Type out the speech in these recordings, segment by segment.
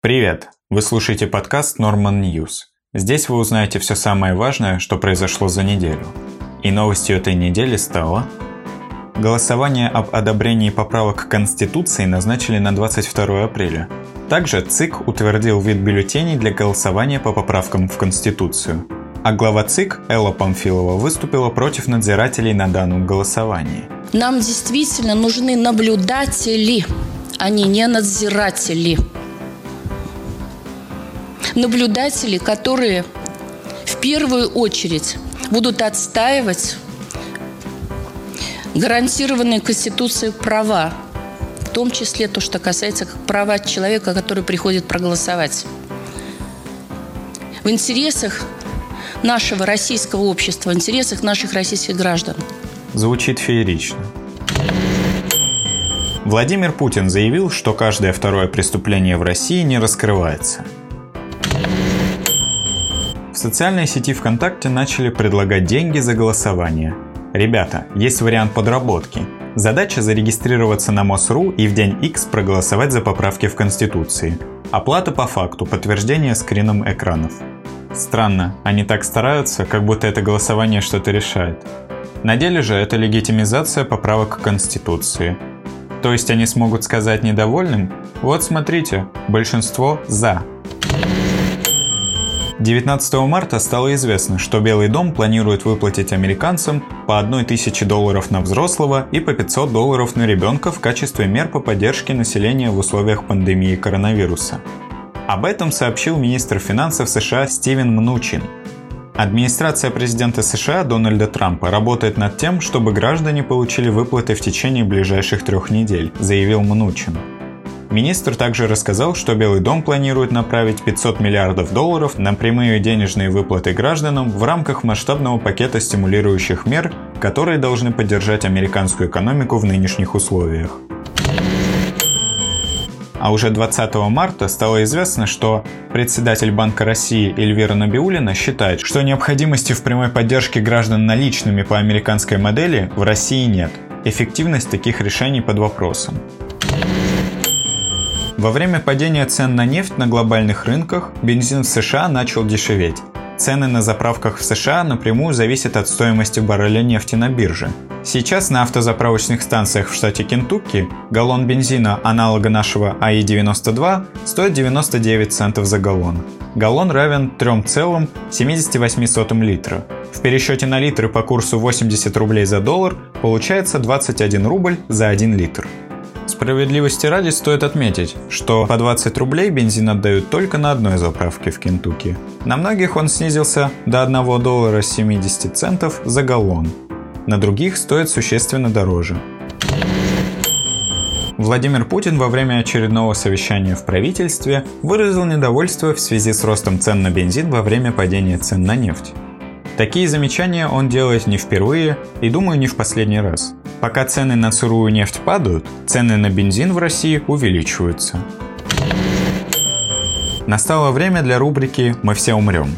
Привет! Вы слушаете подкаст Norman News. Здесь вы узнаете все самое важное, что произошло за неделю. И новостью этой недели стало... Голосование об одобрении поправок к Конституции назначили на 22 апреля. Также ЦИК утвердил вид бюллетеней для голосования по поправкам в Конституцию. А глава ЦИК Элла Памфилова выступила против надзирателей на данном голосовании. Нам действительно нужны наблюдатели, а не надзиратели наблюдатели, которые в первую очередь будут отстаивать гарантированные Конституцией права, в том числе то, что касается права человека, который приходит проголосовать. В интересах нашего российского общества, в интересах наших российских граждан. Звучит феерично. Владимир Путин заявил, что каждое второе преступление в России не раскрывается – в социальной сети ВКонтакте начали предлагать деньги за голосование. Ребята, есть вариант подработки. Задача зарегистрироваться на МОСРУ и в день X проголосовать за поправки в Конституции. Оплата по факту, подтверждение скрином экранов. Странно, они так стараются, как будто это голосование что-то решает. На деле же это легитимизация поправок к Конституции. То есть они смогут сказать недовольным, вот смотрите, большинство «за», 19 марта стало известно, что Белый дом планирует выплатить американцам по 1000 долларов на взрослого и по 500 долларов на ребенка в качестве мер по поддержке населения в условиях пандемии коронавируса. Об этом сообщил министр финансов США Стивен Мнучин. Администрация президента США Дональда Трампа работает над тем, чтобы граждане получили выплаты в течение ближайших трех недель, заявил Мнучин. Министр также рассказал, что Белый дом планирует направить 500 миллиардов долларов на прямые денежные выплаты гражданам в рамках масштабного пакета стимулирующих мер, которые должны поддержать американскую экономику в нынешних условиях. А уже 20 марта стало известно, что председатель Банка России Эльвира Набиулина считает, что необходимости в прямой поддержке граждан наличными по американской модели в России нет. Эффективность таких решений под вопросом. Во время падения цен на нефть на глобальных рынках бензин в США начал дешеветь. Цены на заправках в США напрямую зависят от стоимости барреля нефти на бирже. Сейчас на автозаправочных станциях в штате Кентукки галлон бензина аналога нашего АИ-92 стоит 99 центов за галлон. Галлон равен 3,78 литра. В пересчете на литры по курсу 80 рублей за доллар получается 21 рубль за 1 литр. Справедливости ради стоит отметить, что по 20 рублей бензин отдают только на одной заправке в Кентукки. На многих он снизился до 1 доллара 70 центов за галлон. На других стоит существенно дороже. Владимир Путин во время очередного совещания в правительстве выразил недовольство в связи с ростом цен на бензин во время падения цен на нефть. Такие замечания он делает не впервые и, думаю, не в последний раз. Пока цены на сырую нефть падают, цены на бензин в России увеличиваются. Настало время для рубрики «Мы все умрем».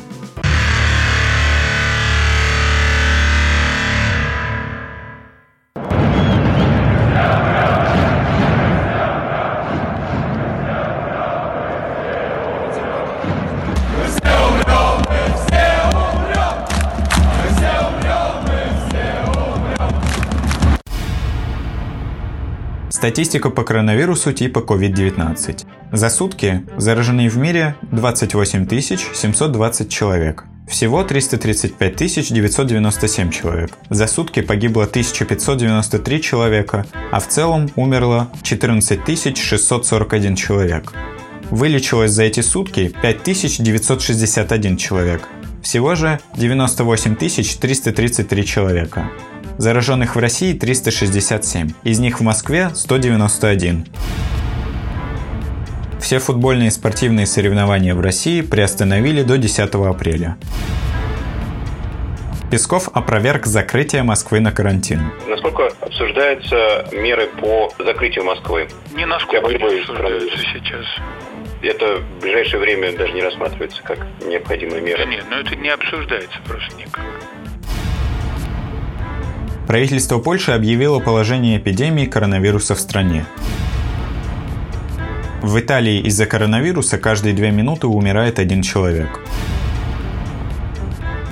Статистика по коронавирусу типа COVID-19. За сутки заражены в мире 28 720 человек. Всего 335 997 человек. За сутки погибло 1593 человека, а в целом умерло 14 641 человек. Вылечилось за эти сутки 5961 человек. Всего же 98 333 человека. Зараженных в России 367, из них в Москве 191. Все футбольные и спортивные соревнования в России приостановили до 10 апреля. Песков опроверг закрытие Москвы на карантин. Насколько обсуждаются меры по закрытию Москвы? Не насколько не обсуждаются сейчас. Это в ближайшее время даже не рассматривается как необходимая мера. Да нет, но это не обсуждается просто никак. Правительство Польши объявило положение эпидемии коронавируса в стране. В Италии из-за коронавируса каждые две минуты умирает один человек.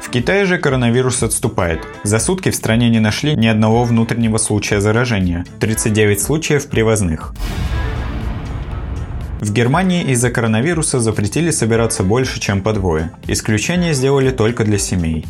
В Китае же коронавирус отступает. За сутки в стране не нашли ни одного внутреннего случая заражения, 39 случаев привозных. В Германии из-за коронавируса запретили собираться больше, чем по двое. Исключение сделали только для семей.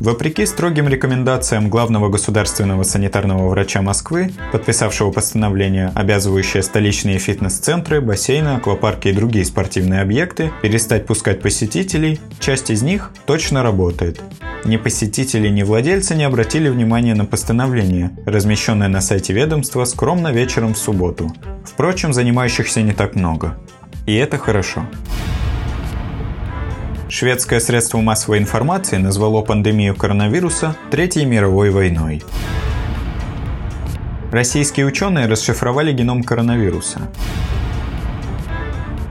Вопреки строгим рекомендациям главного государственного санитарного врача Москвы, подписавшего постановление, обязывающее столичные фитнес-центры, бассейны, аквапарки и другие спортивные объекты перестать пускать посетителей, часть из них точно работает. Ни посетители, ни владельцы не обратили внимания на постановление, размещенное на сайте ведомства скромно вечером в субботу. Впрочем, занимающихся не так много. И это хорошо. Шведское средство массовой информации назвало пандемию коронавируса Третьей мировой войной. Российские ученые расшифровали геном коронавируса.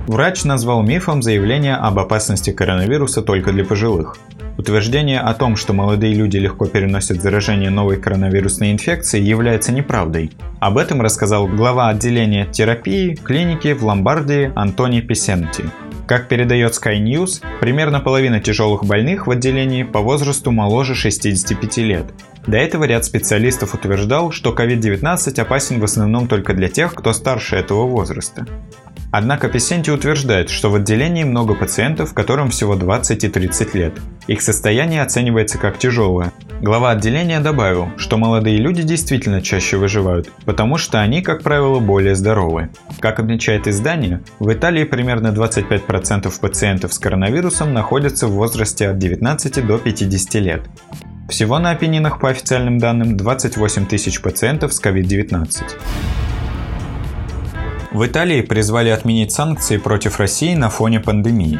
Врач назвал мифом заявление об опасности коронавируса только для пожилых. Утверждение о том, что молодые люди легко переносят заражение новой коронавирусной инфекцией, является неправдой. Об этом рассказал глава отделения терапии клиники в Ломбардии Антони Писенти. Как передает Sky News, примерно половина тяжелых больных в отделении по возрасту моложе 65 лет. До этого ряд специалистов утверждал, что COVID-19 опасен в основном только для тех, кто старше этого возраста. Однако Песенти утверждает, что в отделении много пациентов, которым всего 20 и 30 лет. Их состояние оценивается как тяжелое. Глава отделения добавил, что молодые люди действительно чаще выживают, потому что они, как правило, более здоровы. Как отмечает издание, в Италии примерно 25% пациентов с коронавирусом находятся в возрасте от 19 до 50 лет. Всего на Апеннинах, по официальным данным, 28 тысяч пациентов с COVID-19. В Италии призвали отменить санкции против России на фоне пандемии.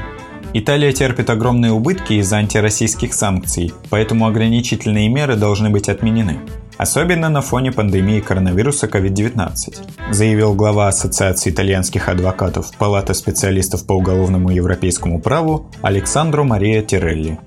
Италия терпит огромные убытки из-за антироссийских санкций, поэтому ограничительные меры должны быть отменены. Особенно на фоне пандемии коронавируса COVID-19, заявил глава Ассоциации итальянских адвокатов Палата специалистов по уголовному европейскому праву Александро Мария Тирелли.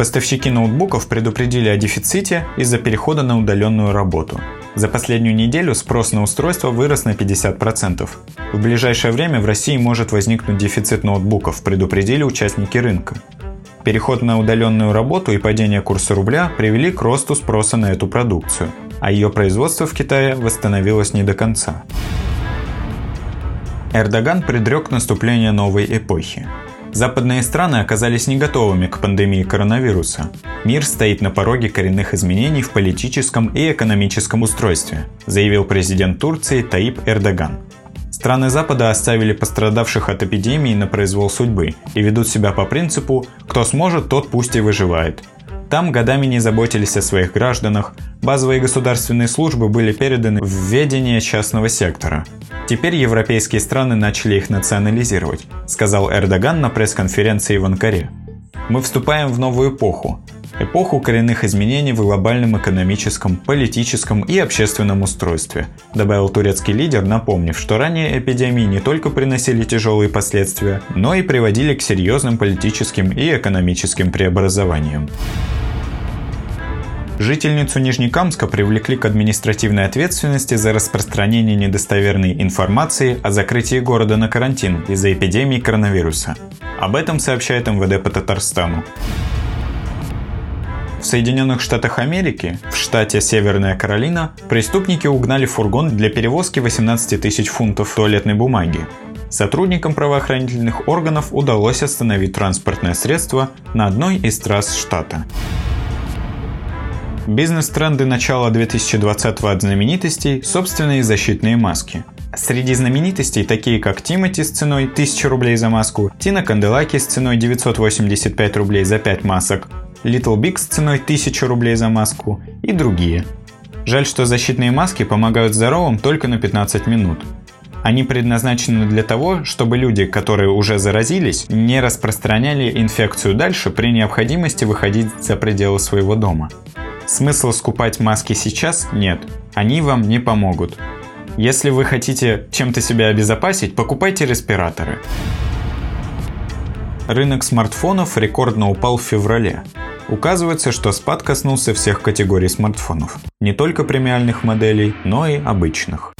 Поставщики ноутбуков предупредили о дефиците из-за перехода на удаленную работу. За последнюю неделю спрос на устройство вырос на 50%. В ближайшее время в России может возникнуть дефицит ноутбуков, предупредили участники рынка. Переход на удаленную работу и падение курса рубля привели к росту спроса на эту продукцию, а ее производство в Китае восстановилось не до конца. Эрдоган предрек наступление новой эпохи. Западные страны оказались не готовыми к пандемии коронавируса. Мир стоит на пороге коренных изменений в политическом и экономическом устройстве, заявил президент Турции Таип Эрдоган. Страны Запада оставили пострадавших от эпидемии на произвол судьбы и ведут себя по принципу «кто сможет, тот пусть и выживает». Там годами не заботились о своих гражданах, базовые государственные службы были переданы в ведение частного сектора. Теперь европейские страны начали их национализировать, сказал Эрдоган на пресс-конференции в Анкаре. Мы вступаем в новую эпоху. Эпоху коренных изменений в глобальном экономическом, политическом и общественном устройстве, добавил турецкий лидер, напомнив, что ранее эпидемии не только приносили тяжелые последствия, но и приводили к серьезным политическим и экономическим преобразованиям. Жительницу Нижнекамска привлекли к административной ответственности за распространение недостоверной информации о закрытии города на карантин из-за эпидемии коронавируса. Об этом сообщает МВД по Татарстану. В Соединенных Штатах Америки, в штате Северная Каролина, преступники угнали фургон для перевозки 18 тысяч фунтов туалетной бумаги. Сотрудникам правоохранительных органов удалось остановить транспортное средство на одной из трасс штата. Бизнес-тренды начала 2020 от знаменитостей – собственные защитные маски. Среди знаменитостей такие как Тимати с ценой 1000 рублей за маску, Тина Канделаки с ценой 985 рублей за 5 масок, Little Big с ценой 1000 рублей за маску и другие. Жаль, что защитные маски помогают здоровым только на 15 минут. Они предназначены для того, чтобы люди, которые уже заразились, не распространяли инфекцию дальше при необходимости выходить за пределы своего дома. Смысла скупать маски сейчас нет, они вам не помогут. Если вы хотите чем-то себя обезопасить, покупайте респираторы. Рынок смартфонов рекордно упал в феврале. Указывается, что спад коснулся всех категорий смартфонов, не только премиальных моделей, но и обычных.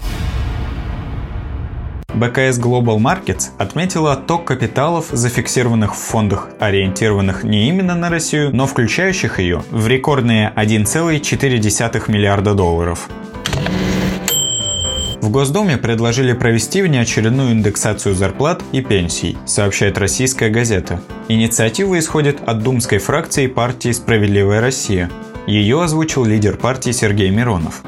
БКС Global Markets отметила отток капиталов, зафиксированных в фондах, ориентированных не именно на Россию, но включающих ее в рекордные 1,4 миллиарда долларов. В Госдуме предложили провести внеочередную индексацию зарплат и пенсий, сообщает российская газета. Инициатива исходит от думской фракции партии «Справедливая Россия». Ее озвучил лидер партии Сергей Миронов.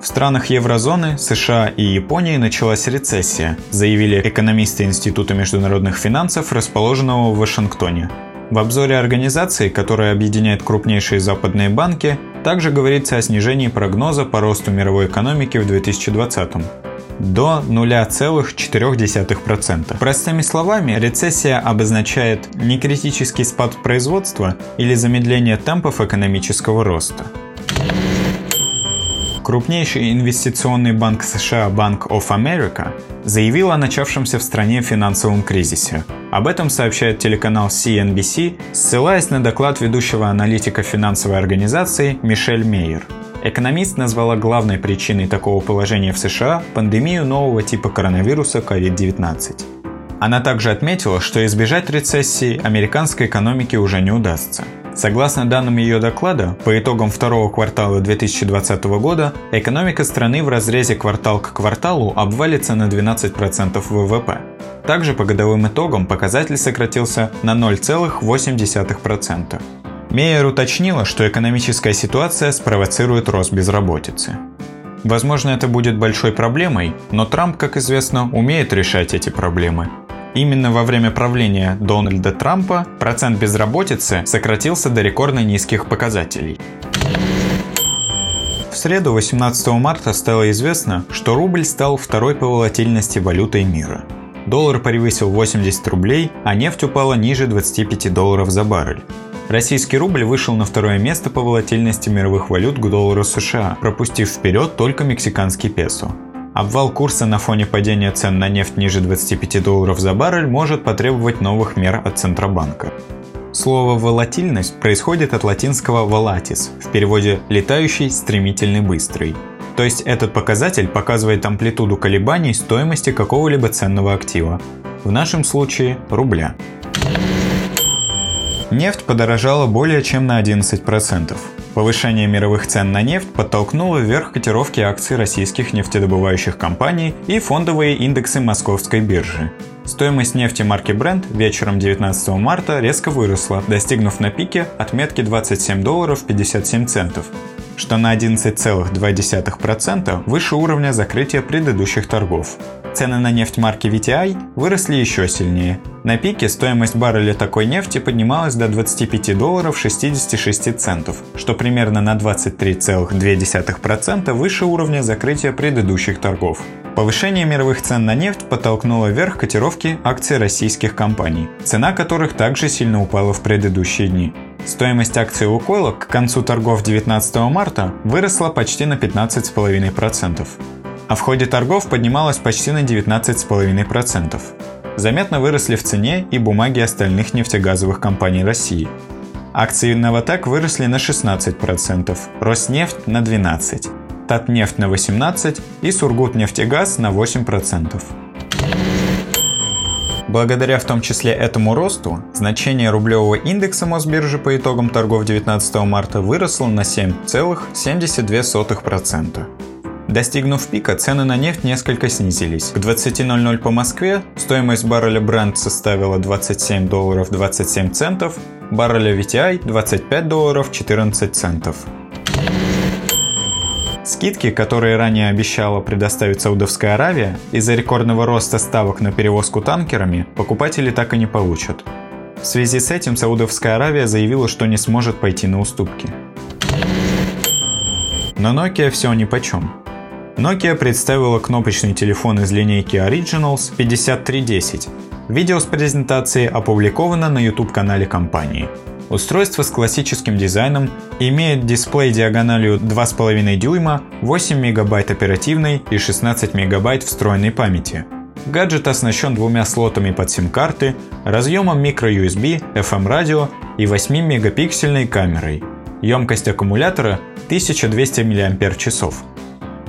В странах еврозоны, США и Японии началась рецессия, заявили экономисты Института международных финансов, расположенного в Вашингтоне. В обзоре организации, которая объединяет крупнейшие западные банки, также говорится о снижении прогноза по росту мировой экономики в 2020 до 0,4%. Простыми словами, рецессия обозначает некритический спад производства или замедление темпов экономического роста. Крупнейший инвестиционный банк США Bank of America заявил о начавшемся в стране финансовом кризисе. Об этом сообщает телеканал CNBC, ссылаясь на доклад ведущего аналитика финансовой организации Мишель Мейер. Экономист назвала главной причиной такого положения в США пандемию нового типа коронавируса COVID-19. Она также отметила, что избежать рецессии американской экономике уже не удастся – Согласно данным ее доклада, по итогам второго квартала 2020 года экономика страны в разрезе квартал к кварталу обвалится на 12% ВВП. Также по годовым итогам показатель сократился на 0,8%. Мейер уточнила, что экономическая ситуация спровоцирует рост безработицы. Возможно, это будет большой проблемой, но Трамп, как известно, умеет решать эти проблемы. Именно во время правления Дональда Трампа процент безработицы сократился до рекордно низких показателей. В среду 18 марта стало известно, что рубль стал второй по волатильности валютой мира. Доллар превысил 80 рублей, а нефть упала ниже 25 долларов за баррель. Российский рубль вышел на второе место по волатильности мировых валют к доллару США, пропустив вперед только мексиканский песо. Обвал курса на фоне падения цен на нефть ниже 25 долларов за баррель может потребовать новых мер от Центробанка. Слово «волатильность» происходит от латинского «volatis», в переводе «летающий, стремительный, быстрый». То есть этот показатель показывает амплитуду колебаний стоимости какого-либо ценного актива. В нашем случае – рубля. Нефть подорожала более чем на 11%. Повышение мировых цен на нефть подтолкнуло вверх котировки акций российских нефтедобывающих компаний и фондовые индексы московской биржи. Стоимость нефти марки Brent вечером 19 марта резко выросла, достигнув на пике отметки 27 долларов 57 центов, что на 11,2% выше уровня закрытия предыдущих торгов. Цены на нефть марки VTI выросли еще сильнее. На пике стоимость барреля такой нефти поднималась до 25 долларов 66 центов, что примерно на 23,2% выше уровня закрытия предыдущих торгов. Повышение мировых цен на нефть подтолкнуло вверх котировки акций российских компаний, цена которых также сильно упала в предыдущие дни. Стоимость акций Лукойла к концу торгов 19 марта выросла почти на 15,5% а в ходе торгов поднималась почти на 19,5%. Заметно выросли в цене и бумаги остальных нефтегазовых компаний России. Акции Новотек выросли на 16%, Роснефть на 12%, Татнефть на 18% и Сургутнефтегаз на 8%. Благодаря в том числе этому росту, значение рублевого индекса Мосбиржи по итогам торгов 19 марта выросло на 7,72%. Достигнув пика, цены на нефть несколько снизились. К 20.00 по Москве стоимость барреля Brent составила 27 долларов 27 центов, барреля VTI 25 долларов 14 центов. Скидки, которые ранее обещала предоставить Саудовская Аравия, из-за рекордного роста ставок на перевозку танкерами покупатели так и не получат. В связи с этим Саудовская Аравия заявила, что не сможет пойти на уступки. Но Nokia все ни почем. Nokia представила кнопочный телефон из линейки Originals 5310. Видео с презентацией опубликовано на YouTube-канале компании. Устройство с классическим дизайном имеет дисплей диагональю 2,5 дюйма, 8 мегабайт оперативной и 16 мегабайт встроенной памяти. Гаджет оснащен двумя слотами под сим-карты, разъемом microUSB, FM-радио и 8-мегапиксельной камерой. Емкость аккумулятора 1200 мАч.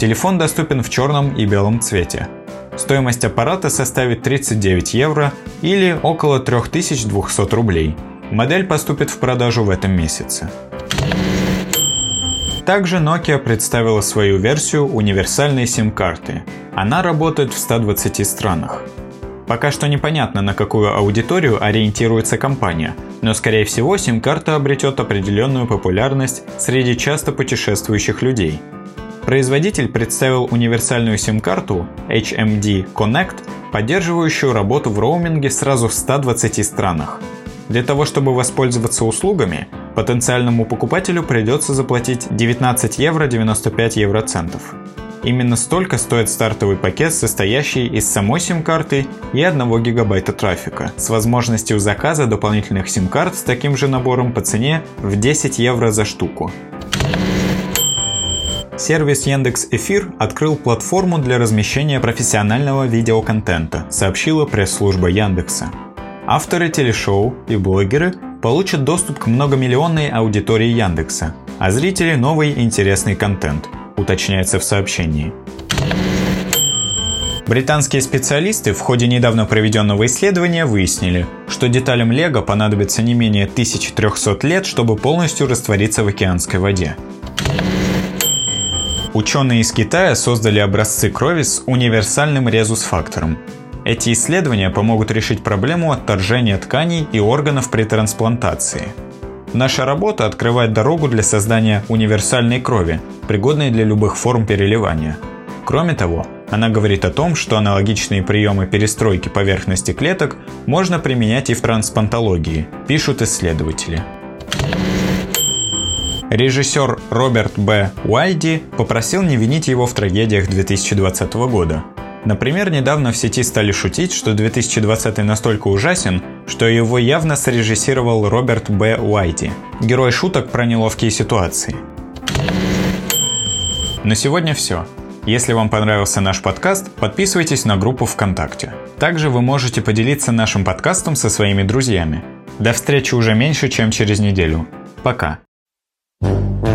Телефон доступен в черном и белом цвете. Стоимость аппарата составит 39 евро или около 3200 рублей. Модель поступит в продажу в этом месяце. Также Nokia представила свою версию универсальной сим-карты. Она работает в 120 странах. Пока что непонятно, на какую аудиторию ориентируется компания, но скорее всего сим-карта обретет определенную популярность среди часто путешествующих людей. Производитель представил универсальную сим-карту HMD Connect, поддерживающую работу в роуминге сразу в 120 странах. Для того, чтобы воспользоваться услугами, потенциальному покупателю придется заплатить 19 евро 95 евроцентов. Именно столько стоит стартовый пакет, состоящий из самой сим-карты и 1 гигабайта трафика, с возможностью заказа дополнительных сим-карт с таким же набором по цене в 10 евро за штуку. Сервис Яндекс Эфир открыл платформу для размещения профессионального видеоконтента, сообщила пресс-служба Яндекса. Авторы телешоу и блогеры получат доступ к многомиллионной аудитории Яндекса, а зрители – новый интересный контент – уточняется в сообщении. Британские специалисты в ходе недавно проведенного исследования выяснили, что деталям Лего понадобится не менее 1300 лет, чтобы полностью раствориться в океанской воде. Ученые из Китая создали образцы крови с универсальным резус-фактором. Эти исследования помогут решить проблему отторжения тканей и органов при трансплантации – Наша работа открывает дорогу для создания универсальной крови, пригодной для любых форм переливания. Кроме того, она говорит о том, что аналогичные приемы перестройки поверхности клеток можно применять и в трансплантологии, пишут исследователи. Режиссер Роберт Б. Уайди попросил не винить его в трагедиях 2020 года. Например, недавно в сети стали шутить, что 2020 настолько ужасен, что его явно срежиссировал Роберт Б. Уайти, герой шуток про неловкие ситуации. На сегодня все. Если вам понравился наш подкаст, подписывайтесь на группу ВКонтакте. Также вы можете поделиться нашим подкастом со своими друзьями. До встречи уже меньше, чем через неделю. Пока. Thank you.